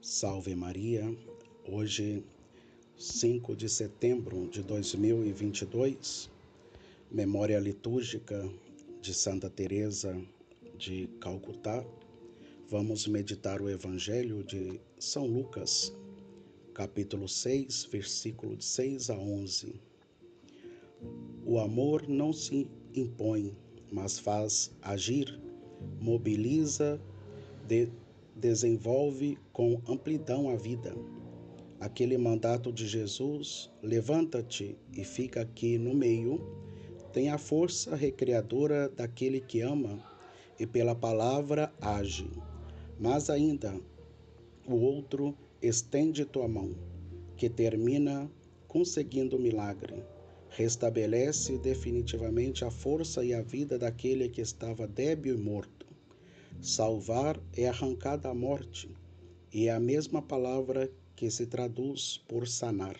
Salve Maria, hoje 5 de setembro de 2022, memória litúrgica de Santa Teresa de Calcutá. Vamos meditar o Evangelho de São Lucas, capítulo 6, versículo de 6 a 11. O amor não se impõe, mas faz agir, mobiliza, de desenvolve com amplidão a vida. Aquele mandato de Jesus, levanta-te e fica aqui no meio, tem a força recreadora daquele que ama e pela palavra age. Mas ainda, o outro estende tua mão, que termina conseguindo o milagre. Restabelece definitivamente a força e a vida daquele que estava débil e morto Salvar é arrancar da morte, e é a mesma palavra que se traduz por sanar.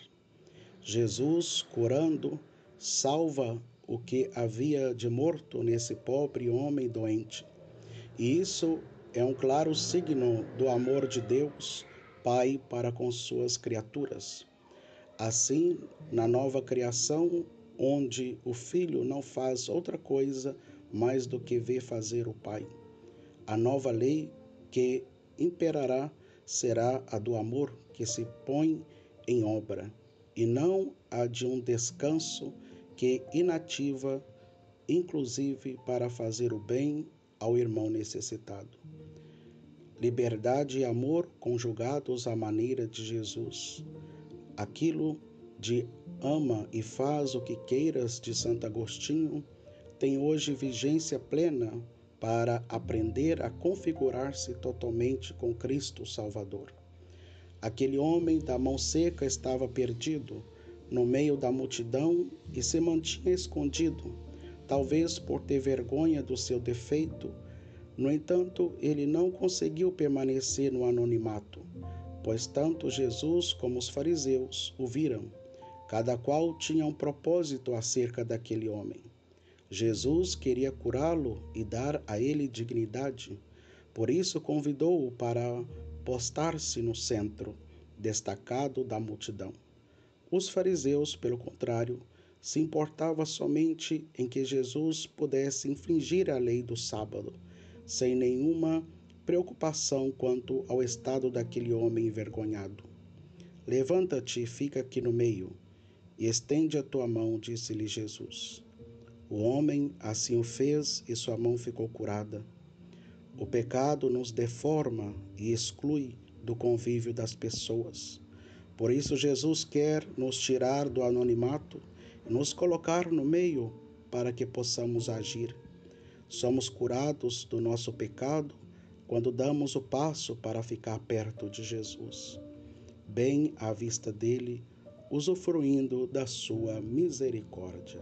Jesus, curando, salva o que havia de morto nesse pobre homem doente. E isso é um claro signo do amor de Deus, Pai, para com suas criaturas. Assim, na nova criação, onde o Filho não faz outra coisa mais do que ver fazer o Pai. A nova lei que imperará será a do amor que se põe em obra, e não a de um descanso que inativa, inclusive para fazer o bem ao irmão necessitado. Liberdade e amor conjugados à maneira de Jesus. Aquilo de ama e faz o que queiras de Santo Agostinho tem hoje vigência plena para aprender a configurar-se totalmente com Cristo Salvador. Aquele homem da mão seca estava perdido no meio da multidão e se mantinha escondido, talvez por ter vergonha do seu defeito. No entanto, ele não conseguiu permanecer no anonimato, pois tanto Jesus como os fariseus o viram. Cada qual tinha um propósito acerca daquele homem. Jesus queria curá-lo e dar a ele dignidade. Por isso convidou-o para postar-se no centro, destacado da multidão. Os fariseus, pelo contrário, se importavam somente em que Jesus pudesse infringir a lei do sábado, sem nenhuma preocupação quanto ao estado daquele homem envergonhado. Levanta-te e fica aqui no meio, e estende a tua mão, disse-lhe Jesus. O homem assim o fez e sua mão ficou curada. O pecado nos deforma e exclui do convívio das pessoas. Por isso, Jesus quer nos tirar do anonimato e nos colocar no meio para que possamos agir. Somos curados do nosso pecado quando damos o passo para ficar perto de Jesus, bem à vista dele, usufruindo da sua misericórdia.